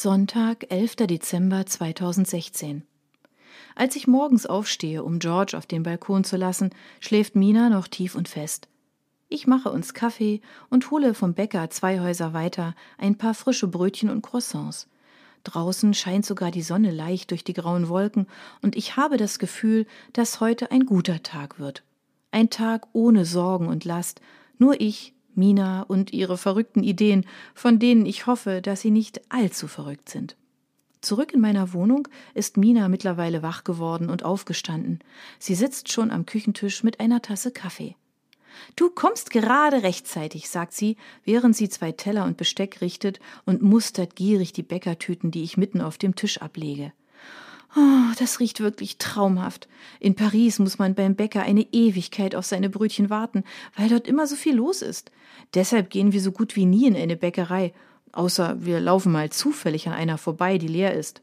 Sonntag, 11. Dezember 2016. Als ich morgens aufstehe, um George auf den Balkon zu lassen, schläft Mina noch tief und fest. Ich mache uns Kaffee und hole vom Bäcker zwei Häuser weiter ein paar frische Brötchen und Croissants. Draußen scheint sogar die Sonne leicht durch die grauen Wolken, und ich habe das Gefühl, dass heute ein guter Tag wird. Ein Tag ohne Sorgen und Last, nur ich, Mina und ihre verrückten Ideen, von denen ich hoffe, dass sie nicht allzu verrückt sind. Zurück in meiner Wohnung ist Mina mittlerweile wach geworden und aufgestanden. Sie sitzt schon am Küchentisch mit einer Tasse Kaffee. Du kommst gerade rechtzeitig, sagt sie, während sie zwei Teller und Besteck richtet und mustert gierig die Bäckertüten, die ich mitten auf dem Tisch ablege. Oh, das riecht wirklich traumhaft. In Paris muss man beim Bäcker eine Ewigkeit auf seine Brötchen warten, weil dort immer so viel los ist. Deshalb gehen wir so gut wie nie in eine Bäckerei, außer wir laufen mal zufällig an einer vorbei, die leer ist.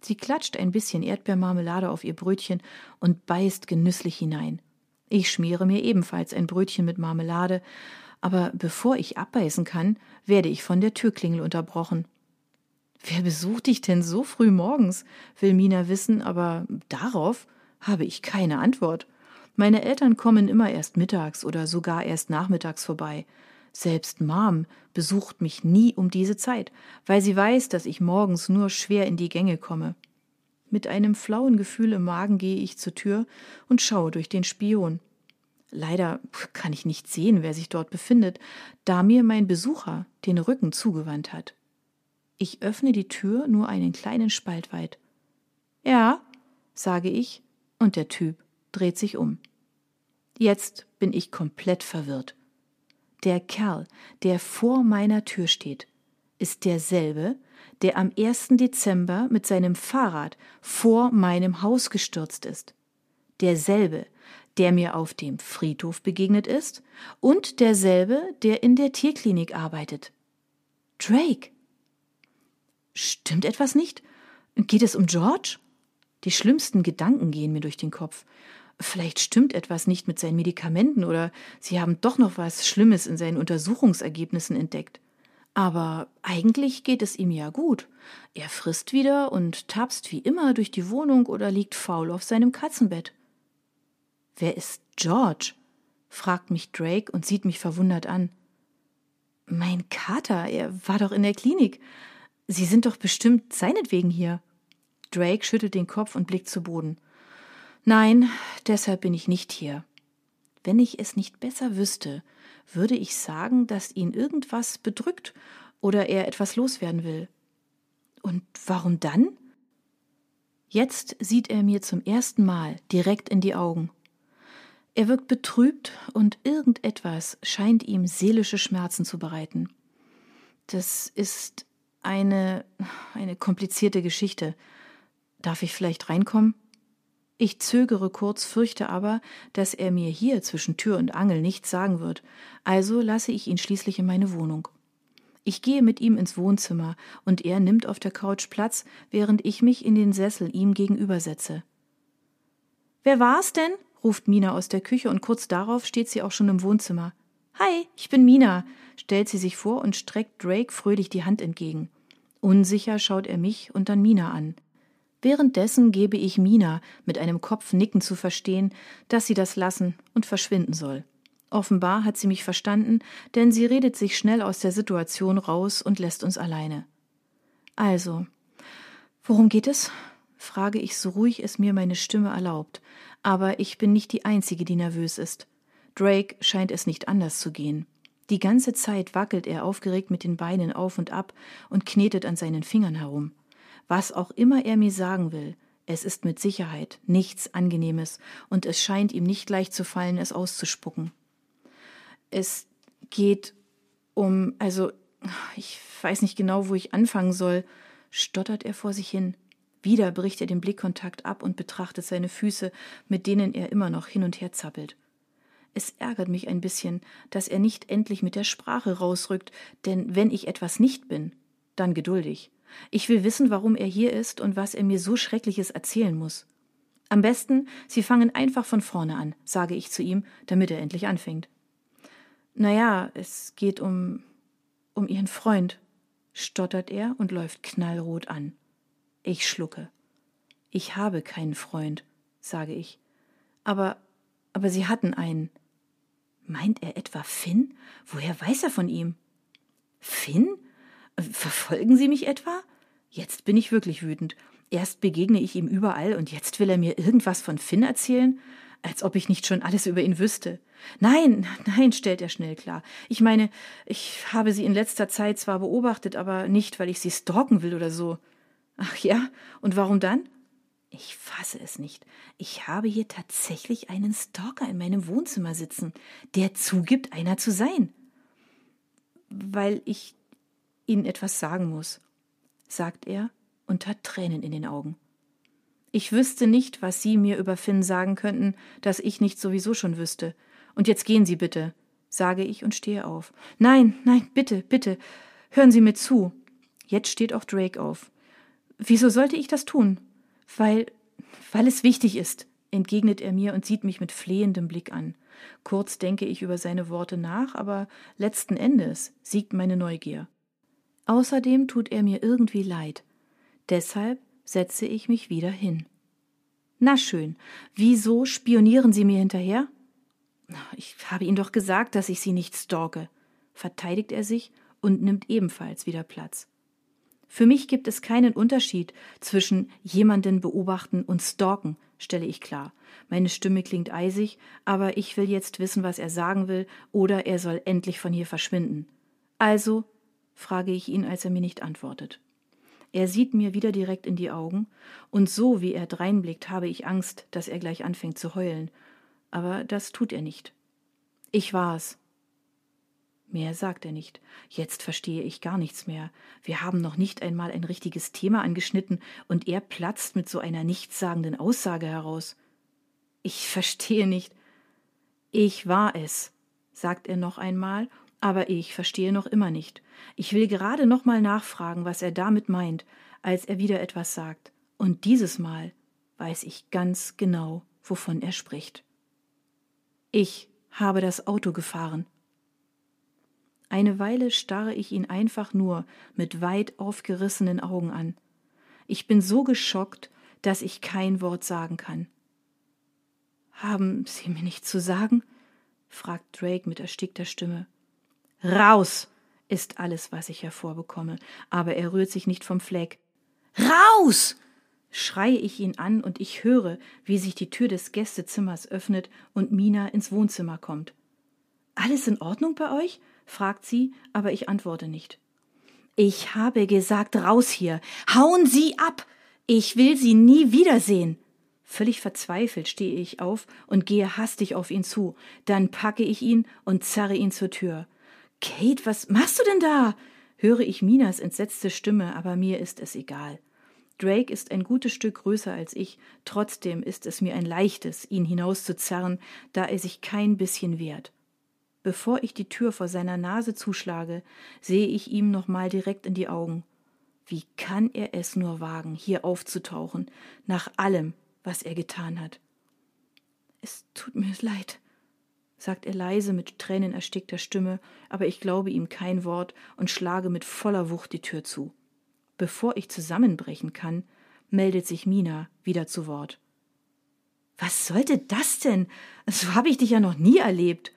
Sie klatscht ein bisschen Erdbeermarmelade auf ihr Brötchen und beißt genüsslich hinein. Ich schmiere mir ebenfalls ein Brötchen mit Marmelade, aber bevor ich abbeißen kann, werde ich von der Türklingel unterbrochen. Wer besucht dich denn so früh morgens? will Mina wissen, aber darauf habe ich keine Antwort. Meine Eltern kommen immer erst mittags oder sogar erst nachmittags vorbei. Selbst Mom besucht mich nie um diese Zeit, weil sie weiß, dass ich morgens nur schwer in die Gänge komme. Mit einem flauen Gefühl im Magen gehe ich zur Tür und schaue durch den Spion. Leider kann ich nicht sehen, wer sich dort befindet, da mir mein Besucher den Rücken zugewandt hat. Ich öffne die Tür nur einen kleinen Spalt weit. Ja, sage ich, und der Typ dreht sich um. Jetzt bin ich komplett verwirrt. Der Kerl, der vor meiner Tür steht, ist derselbe, der am 1. Dezember mit seinem Fahrrad vor meinem Haus gestürzt ist. Derselbe, der mir auf dem Friedhof begegnet ist und derselbe, der in der Tierklinik arbeitet. Drake. Stimmt etwas nicht? Geht es um George? Die schlimmsten Gedanken gehen mir durch den Kopf. Vielleicht stimmt etwas nicht mit seinen Medikamenten oder sie haben doch noch was Schlimmes in seinen Untersuchungsergebnissen entdeckt. Aber eigentlich geht es ihm ja gut. Er frisst wieder und tapst wie immer durch die Wohnung oder liegt faul auf seinem Katzenbett. Wer ist George? fragt mich Drake und sieht mich verwundert an. Mein Kater, er war doch in der Klinik. Sie sind doch bestimmt seinetwegen hier. Drake schüttelt den Kopf und blickt zu Boden. Nein, deshalb bin ich nicht hier. Wenn ich es nicht besser wüsste, würde ich sagen, dass ihn irgendwas bedrückt oder er etwas loswerden will. Und warum dann? Jetzt sieht er mir zum ersten Mal direkt in die Augen. Er wirkt betrübt und irgendetwas scheint ihm seelische Schmerzen zu bereiten. Das ist eine, eine komplizierte Geschichte. Darf ich vielleicht reinkommen? Ich zögere kurz, fürchte aber, dass er mir hier zwischen Tür und Angel nichts sagen wird, also lasse ich ihn schließlich in meine Wohnung. Ich gehe mit ihm ins Wohnzimmer, und er nimmt auf der Couch Platz, während ich mich in den Sessel ihm gegenübersetze. Wer war's denn? ruft Mina aus der Küche, und kurz darauf steht sie auch schon im Wohnzimmer. Hi, ich bin Mina, stellt sie sich vor und streckt Drake fröhlich die Hand entgegen. Unsicher schaut er mich und dann Mina an. Währenddessen gebe ich Mina mit einem Kopfnicken zu verstehen, dass sie das lassen und verschwinden soll. Offenbar hat sie mich verstanden, denn sie redet sich schnell aus der Situation raus und lässt uns alleine. Also, worum geht es? frage ich so ruhig es mir meine Stimme erlaubt, aber ich bin nicht die Einzige, die nervös ist. Drake scheint es nicht anders zu gehen. Die ganze Zeit wackelt er aufgeregt mit den Beinen auf und ab und knetet an seinen Fingern herum. Was auch immer er mir sagen will, es ist mit Sicherheit nichts Angenehmes und es scheint ihm nicht leicht zu fallen, es auszuspucken. Es geht um, also, ich weiß nicht genau, wo ich anfangen soll, stottert er vor sich hin. Wieder bricht er den Blickkontakt ab und betrachtet seine Füße, mit denen er immer noch hin und her zappelt. Es ärgert mich ein bisschen, dass er nicht endlich mit der Sprache rausrückt, denn wenn ich etwas nicht bin, dann geduldig. Ich will wissen, warum er hier ist und was er mir so Schreckliches erzählen muss. Am besten, Sie fangen einfach von vorne an, sage ich zu ihm, damit er endlich anfängt. Naja, es geht um. um Ihren Freund, stottert er und läuft knallrot an. Ich schlucke. Ich habe keinen Freund, sage ich. Aber, aber Sie hatten einen. Meint er etwa Finn? Woher weiß er von ihm? Finn? Verfolgen Sie mich etwa? Jetzt bin ich wirklich wütend. Erst begegne ich ihm überall und jetzt will er mir irgendwas von Finn erzählen? Als ob ich nicht schon alles über ihn wüsste. Nein, nein, stellt er schnell klar. Ich meine, ich habe sie in letzter Zeit zwar beobachtet, aber nicht, weil ich sie stalken will oder so. Ach ja, und warum dann? Ich fasse es nicht. Ich habe hier tatsächlich einen Stalker in meinem Wohnzimmer sitzen, der zugibt, einer zu sein. Weil ich Ihnen etwas sagen muss, sagt er und hat Tränen in den Augen. Ich wüsste nicht, was Sie mir über Finn sagen könnten, das ich nicht sowieso schon wüsste. Und jetzt gehen Sie bitte, sage ich und stehe auf. Nein, nein, bitte, bitte, hören Sie mir zu. Jetzt steht auch Drake auf. Wieso sollte ich das tun? Weil, weil es wichtig ist, entgegnet er mir und sieht mich mit flehendem Blick an. Kurz denke ich über seine Worte nach, aber letzten Endes siegt meine Neugier. Außerdem tut er mir irgendwie leid. Deshalb setze ich mich wieder hin. Na schön, wieso spionieren Sie mir hinterher? Ich habe Ihnen doch gesagt, dass ich Sie nicht stalke, verteidigt er sich und nimmt ebenfalls wieder Platz. Für mich gibt es keinen Unterschied zwischen jemanden beobachten und stalken, stelle ich klar. Meine Stimme klingt eisig, aber ich will jetzt wissen, was er sagen will, oder er soll endlich von hier verschwinden. Also, frage ich ihn, als er mir nicht antwortet. Er sieht mir wieder direkt in die Augen, und so wie er dreinblickt, habe ich Angst, dass er gleich anfängt zu heulen. Aber das tut er nicht. Ich war's, Mehr sagt er nicht. Jetzt verstehe ich gar nichts mehr. Wir haben noch nicht einmal ein richtiges Thema angeschnitten, und er platzt mit so einer nichtssagenden Aussage heraus. Ich verstehe nicht. Ich war es, sagt er noch einmal, aber ich verstehe noch immer nicht. Ich will gerade noch mal nachfragen, was er damit meint, als er wieder etwas sagt. Und dieses Mal weiß ich ganz genau, wovon er spricht. Ich habe das Auto gefahren. Eine Weile starre ich ihn einfach nur mit weit aufgerissenen Augen an. Ich bin so geschockt, dass ich kein Wort sagen kann. Haben Sie mir nichts zu sagen? fragt Drake mit erstickter Stimme. Raus! ist alles, was ich hervorbekomme, aber er rührt sich nicht vom Fleck. Raus! schreie ich ihn an und ich höre, wie sich die Tür des Gästezimmers öffnet und Mina ins Wohnzimmer kommt. Alles in Ordnung bei euch? fragt sie, aber ich antworte nicht. Ich habe gesagt, raus hier. Hauen Sie ab. Ich will Sie nie wiedersehen. Völlig verzweifelt stehe ich auf und gehe hastig auf ihn zu. Dann packe ich ihn und zerre ihn zur Tür. Kate, was machst du denn da? höre ich Minas entsetzte Stimme, aber mir ist es egal. Drake ist ein gutes Stück größer als ich, trotzdem ist es mir ein leichtes, ihn hinauszuzerren, da er sich kein bisschen wehrt. Bevor ich die Tür vor seiner Nase zuschlage, sehe ich ihm nochmal direkt in die Augen. Wie kann er es nur wagen, hier aufzutauchen, nach allem, was er getan hat? Es tut mir leid, sagt er leise mit tränenerstickter Stimme, aber ich glaube ihm kein Wort und schlage mit voller Wucht die Tür zu. Bevor ich zusammenbrechen kann, meldet sich Mina wieder zu Wort. Was sollte das denn? So habe ich dich ja noch nie erlebt.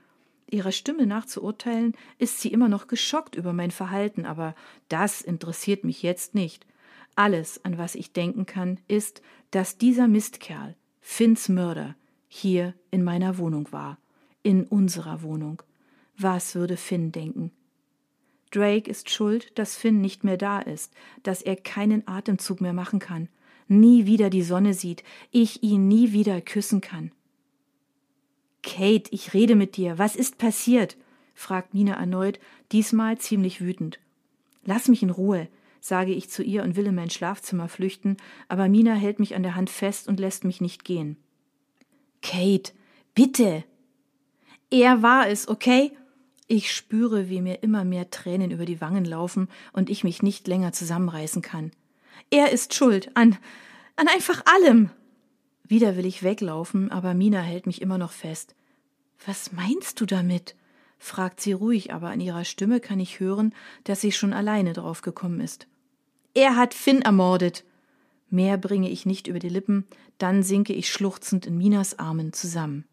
Ihrer Stimme nach zu urteilen, ist sie immer noch geschockt über mein Verhalten, aber das interessiert mich jetzt nicht. Alles, an was ich denken kann, ist, dass dieser Mistkerl, Finns Mörder, hier in meiner Wohnung war. In unserer Wohnung. Was würde Finn denken? Drake ist schuld, dass Finn nicht mehr da ist, dass er keinen Atemzug mehr machen kann, nie wieder die Sonne sieht, ich ihn nie wieder küssen kann. Kate, ich rede mit dir. Was ist passiert? fragt Mina erneut, diesmal ziemlich wütend. Lass mich in Ruhe, sage ich zu ihr und will in mein Schlafzimmer flüchten, aber Mina hält mich an der Hand fest und lässt mich nicht gehen. Kate, bitte. Er war es, okay? Ich spüre, wie mir immer mehr Tränen über die Wangen laufen und ich mich nicht länger zusammenreißen kann. Er ist schuld an an einfach allem. Wieder will ich weglaufen, aber Mina hält mich immer noch fest. Was meinst du damit? fragt sie ruhig, aber an ihrer Stimme kann ich hören, dass sie schon alleine draufgekommen ist. Er hat Finn ermordet. Mehr bringe ich nicht über die Lippen, dann sinke ich schluchzend in Minas Armen zusammen.